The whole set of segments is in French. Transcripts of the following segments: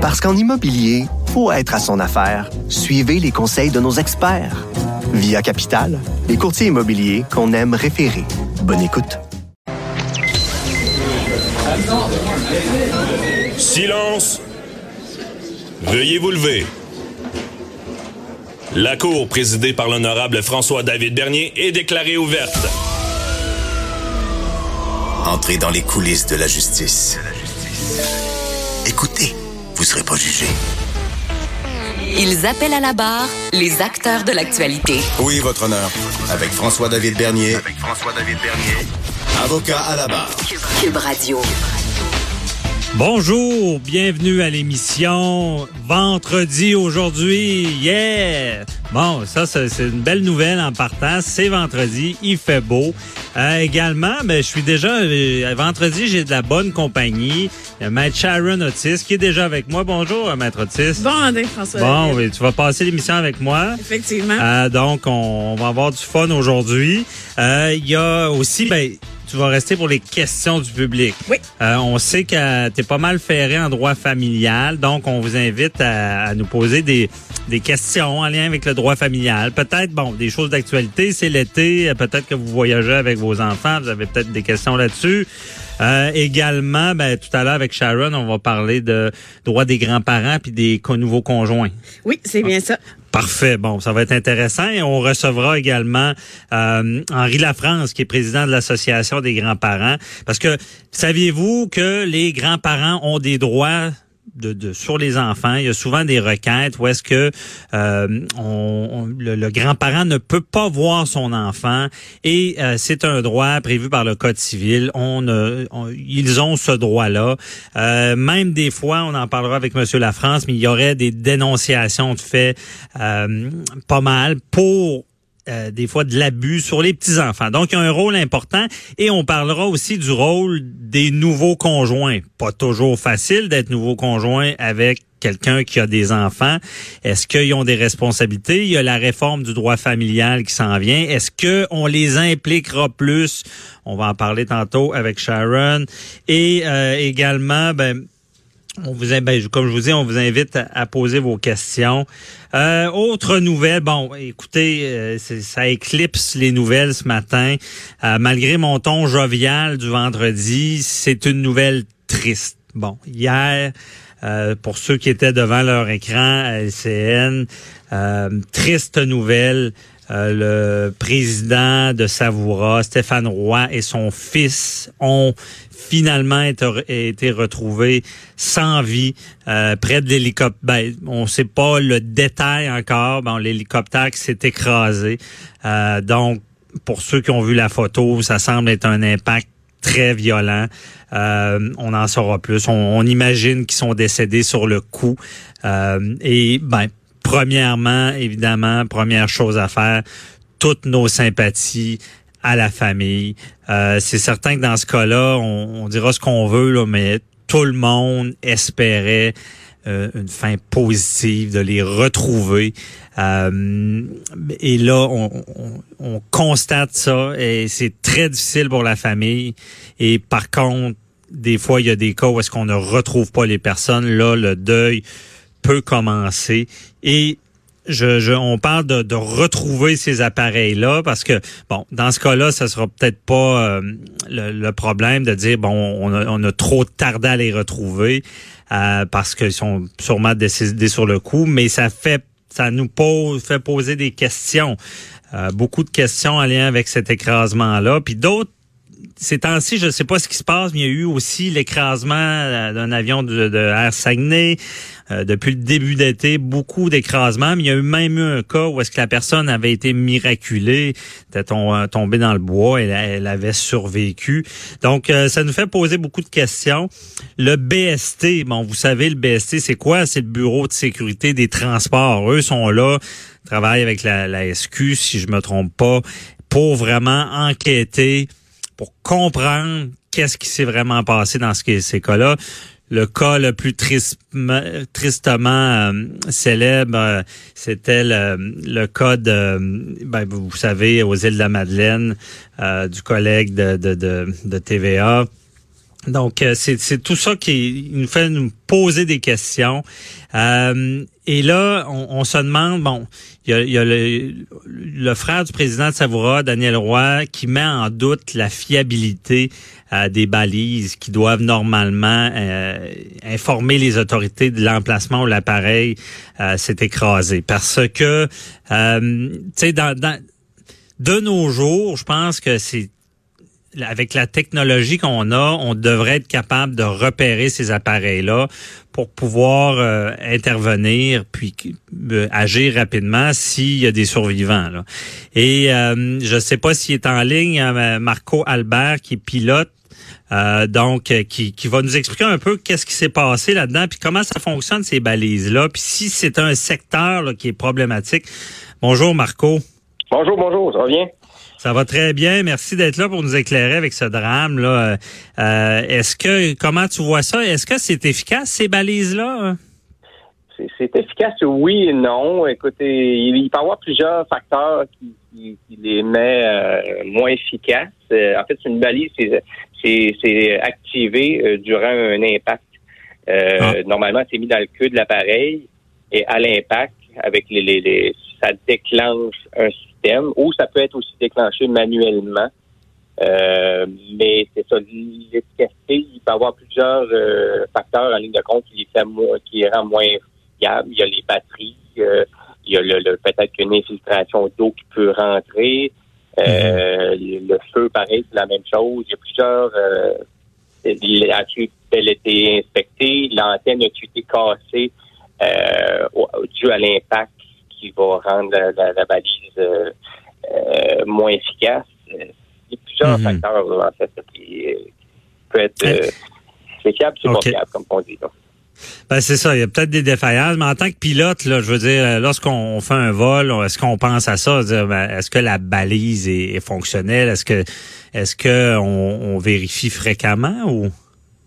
Parce qu'en immobilier, faut être à son affaire. Suivez les conseils de nos experts. Via Capital, les courtiers immobiliers qu'on aime référer. Bonne écoute. Silence. Veuillez vous lever. La cour présidée par l'honorable François-David Bernier est déclarée ouverte. Entrez dans les coulisses de la justice. Écoutez, vous serez pas jugé. Ils appellent à la barre les acteurs de l'actualité. Oui, votre honneur. Avec François-David Bernier. Avec François-David Bernier. Avocat à la barre. Cube Radio. Bonjour, bienvenue à l'émission. Vendredi aujourd'hui, yeah! Bon, ça, c'est une belle nouvelle en partant. C'est vendredi, il fait beau. Euh, également, ben, je suis déjà... euh, vendredi, j'ai de la bonne compagnie. Il y a Maître Sharon Otis qui est déjà avec moi. Bonjour, euh, Maître Otis. Bon, François. Bon, oui, tu vas passer l'émission avec moi. Effectivement. Euh, donc, on, on va avoir du fun aujourd'hui. Euh, Il y a aussi, ben, tu vas rester pour les questions du public. Oui. Euh, on sait que tu es pas mal ferré en droit familial, donc on vous invite à, à nous poser des, des questions en lien avec le droit familial. Peut-être, bon, des choses d'actualité, c'est l'été, peut-être que vous voyagez avec vos enfants, vous avez peut-être des questions là-dessus. Euh, également, ben, tout à l'heure avec Sharon, on va parler de droit des grands-parents puis des nouveaux conjoints. Oui, c'est bien ça. Parfait. Bon, ça va être intéressant. Et on recevra également euh, Henri Lafrance, qui est président de l'Association des grands-parents. Parce que saviez-vous que les grands-parents ont des droits de, de- sur les enfants. Il y a souvent des requêtes où est-ce que euh, on, on- le, le grand-parent ne peut pas voir son enfant et euh, c'est un droit prévu par le Code civil. On, ils ont ce droit-là. Euh, même des fois, on en parlera avec Monsieur Lafrance, mais il y aurait des dénonciations de faits euh, pas mal pour euh, des fois de l'abus sur les petits enfants. Donc il y a un rôle important et on parlera aussi du rôle des nouveaux conjoints. Pas toujours facile d'être nouveau conjoint avec quelqu'un qui a des enfants. Est-ce qu'ils ont des responsabilités? Il y a la réforme du droit familial qui s'en vient. Est-ce que on les impliquera plus? On va en parler tantôt avec Sharon et euh, également ben on vous, ben, comme je vous dis, on vous invite à, à poser vos questions. Euh, autre nouvelle, bon, écoutez, euh, ça éclipse les nouvelles ce matin. Euh, malgré mon ton jovial du vendredi, c'est une nouvelle triste. Bon, hier, euh, pour ceux qui étaient devant leur écran à LCN, euh, triste nouvelle. Euh, le président de Savoura, Stéphane Roy, et son fils ont finalement été, retrouvés sans vie euh, près de l'hélicoptère. Ben, on ne sait pas le détail encore. Bon, l'hélicoptère qui s'est écrasé. Euh, donc, pour ceux qui ont vu la photo, ça semble être un impact très violent. On en saura plus. On, on imagine qu'ils sont décédés sur le coup. Et ben, premièrement, évidemment, première chose à faire, toutes nos sympathies à la famille. Euh, c'est certain que dans ce cas-là, on, on dira ce qu'on veut, mais tout le monde espérait euh, une fin positive, de les retrouver. Euh, et là, on, on- on constate ça et c'est très difficile pour la famille. Et par contre, des fois, il y a des cas où est-ce qu'on ne retrouve pas les personnes. Là, le deuil peut commencer. Et je, je, on parle de, de retrouver ces appareils-là parce que, bon, dans ce cas-là, ça sera peut-être pas euh, le, le problème de dire, bon, on a, on a trop tardé à les retrouver euh, parce qu'ils sont sûrement décédés sur le coup, mais ça fait, ça nous pose, fait poser des questions. Euh, beaucoup de questions en lien avec cet écrasement-là. Puis d'autres ces temps-ci, je ne sais pas ce qui se passe, mais il y a eu aussi l'écrasement euh, d'un avion de, Air Saguenay. Euh, depuis le début d'été, beaucoup d'écrasements, mais il y a eu même eu un cas où est-ce que la personne avait été miraculée, était euh, tombée dans le bois, et elle avait survécu. Donc, ça nous fait poser beaucoup de questions. Le BST, bon, vous savez, le BST, c'est quoi? C'est le Bureau de sécurité des transports. Eux sont là, travaillent avec la, la SQ, si je me trompe pas, pour vraiment enquêter pour comprendre qu'est-ce qui s'est vraiment passé dans ce, ces cas-là. Le cas le plus tristement, tristement euh, célèbre, euh, c'était le, le cas de, ben, vous savez, aux îles de la Madeleine, euh, du collègue de, de, de, de TVA Donc, euh, c'est tout ça qui nous fait nous poser des questions. Euh, et là, on, se demande, bon, il y a, le, frère du président de Savoura, Daniel Roy, qui met en doute la fiabilité euh, des balises qui doivent normalement informer les autorités de l'emplacement où l'appareil s'est écrasé. Parce que, tu sais, dans, de nos jours, je pense que c'est avec la technologie qu'on a, on devrait être capable de repérer ces appareils-là pour pouvoir euh, intervenir puis euh, agir rapidement s'il y a des survivants. Là. Et euh, je ne sais pas s'il est en ligne, Marco Albert, qui est pilote. donc, qui, qui va nous expliquer un peu qu'est-ce qui s'est passé là-dedans, puis comment ça fonctionne ces balises-là, puis si c'est un secteur là, qui est problématique. Bonjour Marco. Bonjour, bonjour, ça va bien? Ça va très bien. Merci d'être là pour nous éclairer avec ce drame là. Euh, est-ce que comment tu vois ça? Est-ce que c'est efficace ces balises là C'est efficace, oui et non. Écoutez, il, peut y avoir plusieurs facteurs qui, les met euh, moins efficaces. Euh, en fait, une balise, c'est activé durant un impact. Ah. Normalement, c'est mis dans le queue de l'appareil et à l'impact, avec les, les, ça déclenche un ou ça peut être aussi déclenché manuellement. Euh, mais c'est ça, l'efficacité, il peut y avoir plusieurs euh, facteurs en ligne de compte qui les fait moins, qui rend moins fiable. Il y a les batteries, euh, il y a le, peut-être qu'une infiltration d'eau qui peut rentrer. Mm-hmm. Le feu, pareil, c'est la même chose. Il y a plusieurs. Euh, elle a été inspectée, l'antenne a été cassée dû à l'impact qui va rendre la, balise euh, euh, moins efficace. Il y a plusieurs mhm. facteurs en fait, qui, peut être euh, c'est fiable, c'est pas fiable, comme on dit. Ben c'est ça, il y a peut-être des défaillances, mais en tant que pilote, là, je veux dire, lorsqu'on fait un vol, est-ce qu'on pense à ça, ben, est-ce que la balise est, fonctionnelle, est-ce que est-ce que on vérifie fréquemment ou?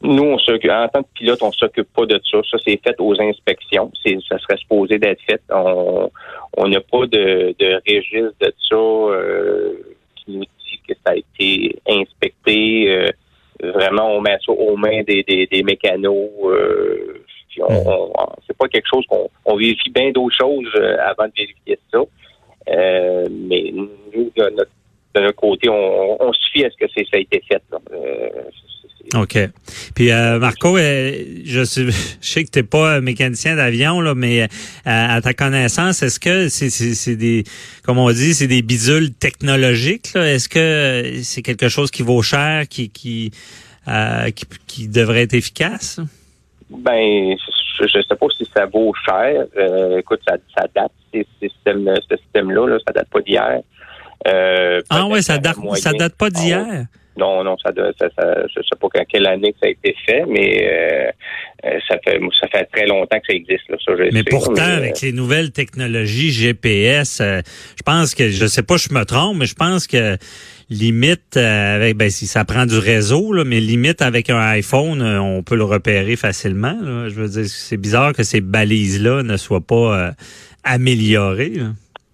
Nous, on en tant que pilote, on s'occupe pas de ça. Ça, c'est fait aux inspections. C'est, ça serait supposé d'être fait. On n'a pas de, de registre de ça euh, qui nous dit que ça a été inspecté. Euh, vraiment, on met ça aux mains des, des, des mécanos. Euh, on, c'est pas quelque chose qu'on on vérifie bien d'autres choses euh, avant de vérifier ça. mais nous, de notre, côté, on, on se fie à ce que ça a été fait. Là. OK. Puis euh, Marco, euh, je, sais, je sais que tu n'es pas mécanicien d'avion, là, mais euh, à ta connaissance, est-ce que c'est des, comme on dit, c'est des bidules technologiques? Est-ce que c'est quelque chose qui vaut cher, qui, qui, qui, devrait être efficace? Ben, je ne sais pas si ça vaut cher. écoute, ça, ça date, ce système-là, là, ça date pas d'hier. ah ouais, ça date, ça date pas d'hier? Non, non, ça, ça, ça, je sais pas quelle année que ça a été fait, mais euh, euh, ça fait ça fait très longtemps que ça existe. Là, ça, mais pourtant, avec euh, les nouvelles technologies GPS, je pense que je sais pas, je me trompe, mais je pense que limite avec ben si ça prend du réseau, là, mais limite avec un iPhone, on peut le repérer facilement. Je veux dire, c'est bizarre que ces balises là ne soient pas améliorées.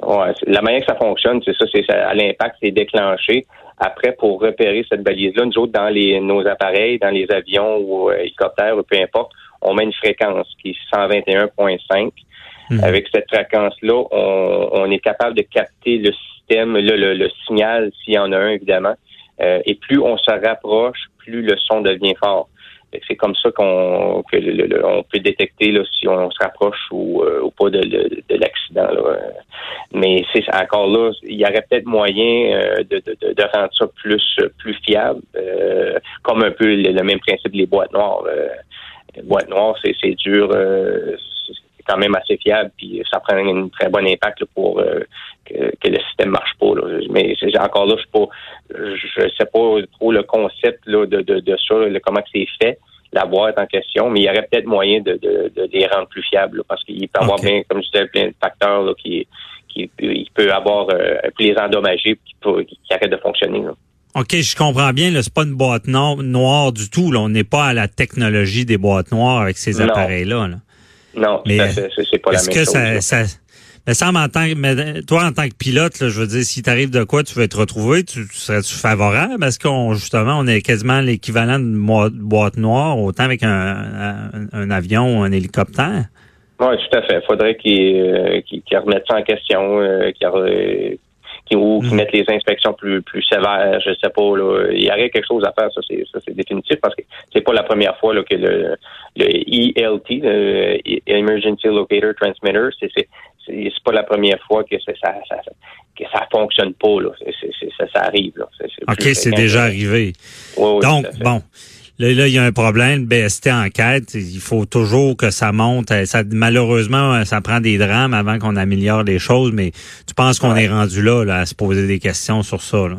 Ouais, la manière que ça fonctionne, c'est ça, c'est à l'impact, c'est déclenché. Après, pour repérer cette balise-là, nous autres, dans les, nos appareils, dans les avions ou euh, hélicoptères, peu importe, on met une fréquence qui est 121.5. Mhm. Avec cette fréquence-là, on, on, est capable de capter le système, le, le, signal, s'il y en a un, évidemment. Euh, et plus on se rapproche, plus le son devient fort. C'est comme ça qu'on on peut détecter là, si on se rapproche ou, euh, pas de, de, l'accident. Mais c'est encore là, il y aurait peut-être moyen euh, de, de, rendre ça plus plus fiable, euh, comme un peu le, même principe des boîtes noires. les boîtes noires, c'est dur, c'est quand même assez fiable, puis ça prend un très bon impact pour que, le système marche pas. Mais encore là, je pas, je sais pas trop le concept là, de, de, de ça, comment c'est fait la boîte en question, mais il y aurait peut-être moyen de, de, de, les rendre plus fiables parce qu'il peut y avoir bien, comme je disais, plein de facteurs là, qui, qui il peut avoir euh, les endommager qui, qui, arrêtent de fonctionner. OK, je comprends bien. Ce n'est pas une boîte noire du tout. Là. On n'est pas à la technologie des boîtes noires avec ces appareils-là. Non, mais c'est pas la même que chose. Ça, ça, Mais ça, en tant mais toi, en tant que pilote, je veux dire, si t'arrive de quoi, tu veux être retrouvé, tu, serais-tu favorable? Parce qu'on, justement, on est quasiment l'équivalent de boîte noire, autant avec un, un, avion ou un hélicoptère. Oui, tout à fait. Il faudrait qu'ils euh, remettent ça en question, euh, qu'ils qui, ou qui mm. mettent les inspections plus plus sévères, je sais pas. Là. Il y aurait quelque chose à faire, ça c'est ça c'est définitif parce que c'est pas la première fois là, que le, le ELT, le Emergency Locator Transmitter, c'est c'est c'est pas la première fois que ça ça, ça que ça fonctionne pas là. ça, ça arrive là. ok, c'est déjà arrivé. Donc bon. Là, là, il y a un problème. BST enquête. Il faut toujours que ça monte. Ça, malheureusement, ça prend des drames avant qu'on améliore les choses, mais tu penses qu'on est rendu là, là, à se poser des questions sur ça, là?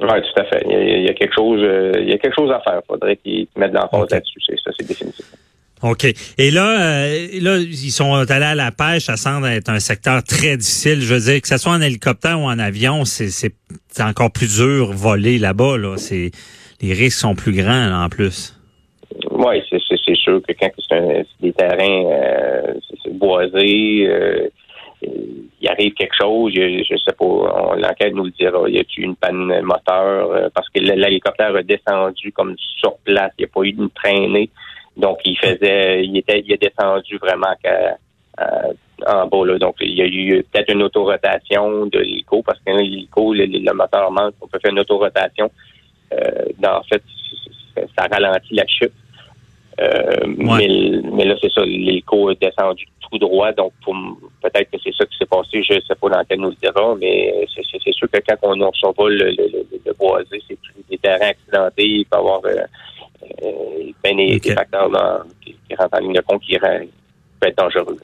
Oui, tout à fait. Il y, a, quelque chose, euh, il y a quelque chose à faire. Il faudrait qu'ils mettent de l'emphase là-dessus. Ça, c'est définitif. OK. Et là, euh, là, ils sont allés à la pêche. Ça semble être un secteur très difficile. Je veux dire, que ce soit en hélicoptère ou en avion, c'est encore plus dur voler là-bas. Là. C'est les risques sont plus grands en plus. Oui, c'est sûr que quand c'est des terrains euh, boisés, euh, il arrive quelque chose, je, sais pas, l'enquête nous le dira, il y a eu une panne moteur? Euh, parce que l'hélicoptère a descendu comme sur place, il n'y a pas eu une traînée, donc il faisait, il était, il est descendu vraiment en bas là, donc il y a eu peut-être une autorotation de l'hélico parce que l'hélico, le, moteur manque, on peut faire une autorotation. Euh, en fait, ça ralentit la chute. Euh, mais, là, c'est ça, l'écho est descendu tout droit, donc peut-être que c'est ça qui s'est passé, je ne sais pas dans quel nous le dira, mais c'est sûr que quand on, on survole le, le, le, boisé, c'est des terrains accidentés, il peut y avoir euh, euh des, facteurs qui, rentrent en ligne de compte qui peuvent être dangereux.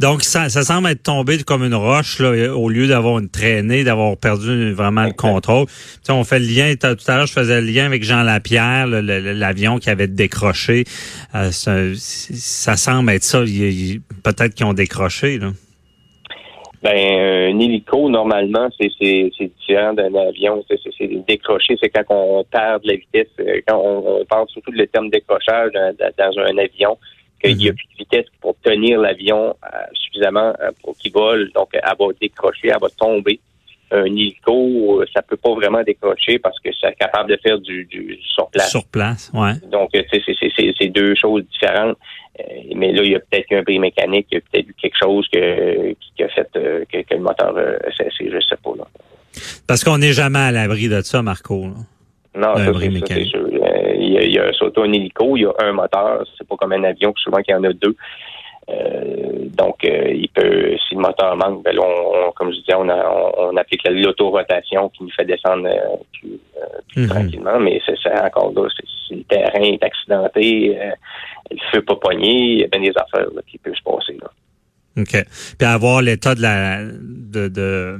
Donc, ça, ça semble être tombé comme une roche, là, au lieu d'avoir une traînée, d'avoir perdu vraiment le contrôle. on fait le lien, tout à l'heure, je faisais le lien avec Jean Lapierre, l'avion qui avait décroché. Euh, ça, semble être ça. Peut-être qu'ils ont décroché. Là. Ben, un hélico, normalement, c'est différent d'un avion. C'est décrocher, c'est quand on perd de la vitesse. Quand on, parle surtout de le terme décrochage dans un avion qu'il n'y a mhm. plus de vitesse pour tenir l'avion euh, suffisamment euh, pour qu'il vole. Donc, elle va décrocher, elle va tomber. Un hélico, euh, ça peut pas vraiment décrocher parce que c'est capable de faire du, du sur place. Sur place, ouais. Donc, c'est deux choses différentes. mais là, il y a peut-être un bris mécanique, il y a peut-être eu quelque chose que, qui a fait que, le moteur a cessé, je sais pas. Là. Parce qu'on n'est jamais à l'abri de ça, Marco. Non, c'est sûr il y a, surtout un hélico, il y a un moteur, c'est pas comme un avion, souvent qu'il y en a deux. Euh, donc, euh, il peut, si le moteur manque, ben on, comme je disais, on, on, applique l'autorotation qui nous fait descendre euh, plus, mhm. tranquillement, mais c'est encore là, si le terrain est accidenté, le feu pas poigné, il y a bien des affaires qui peuvent se passer. Là. OK. Puis avoir l'état de la de, de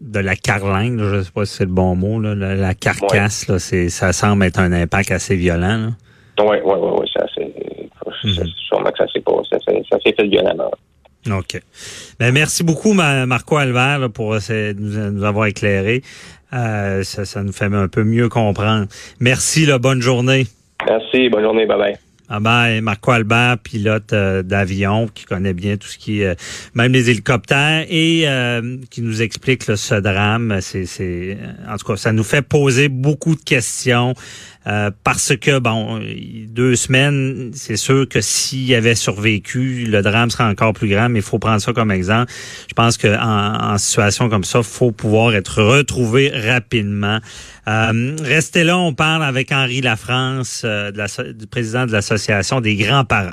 de la carlingue, je ne sais pas si c'est le bon mot, là, la, carcasse, là, c'est, ça semble être un impact assez violent. Oui, oui, oui, oui, c'est assez. Mhm. Sûrement que ça s'est ça, ça s'est fait violemment. OK. Ben, merci beaucoup, Marco Albert, pour nous, avoir éclairé. Euh, ça, ça nous fait un peu mieux comprendre. Merci, là, bonne journée. Merci, bonne journée, bye bye. Ah ben, Marco Albert, pilote euh, d'avion, qui connaît bien tout ce qui est, euh, même les hélicoptères, et euh, qui nous explique ce drame. C'est, c'est, en tout cas, ça nous fait poser beaucoup de questions. Euh, parce que, bon, deux semaines, c'est sûr que s'il avait survécu, le drame serait encore plus grand, mais il faut prendre ça comme exemple. Je pense qu'en en, situation comme ça, faut pouvoir être retrouvé rapidement. Euh, restez là, on parle avec Henri Lafrance, euh, de la, du président de l'Association des grands-parents.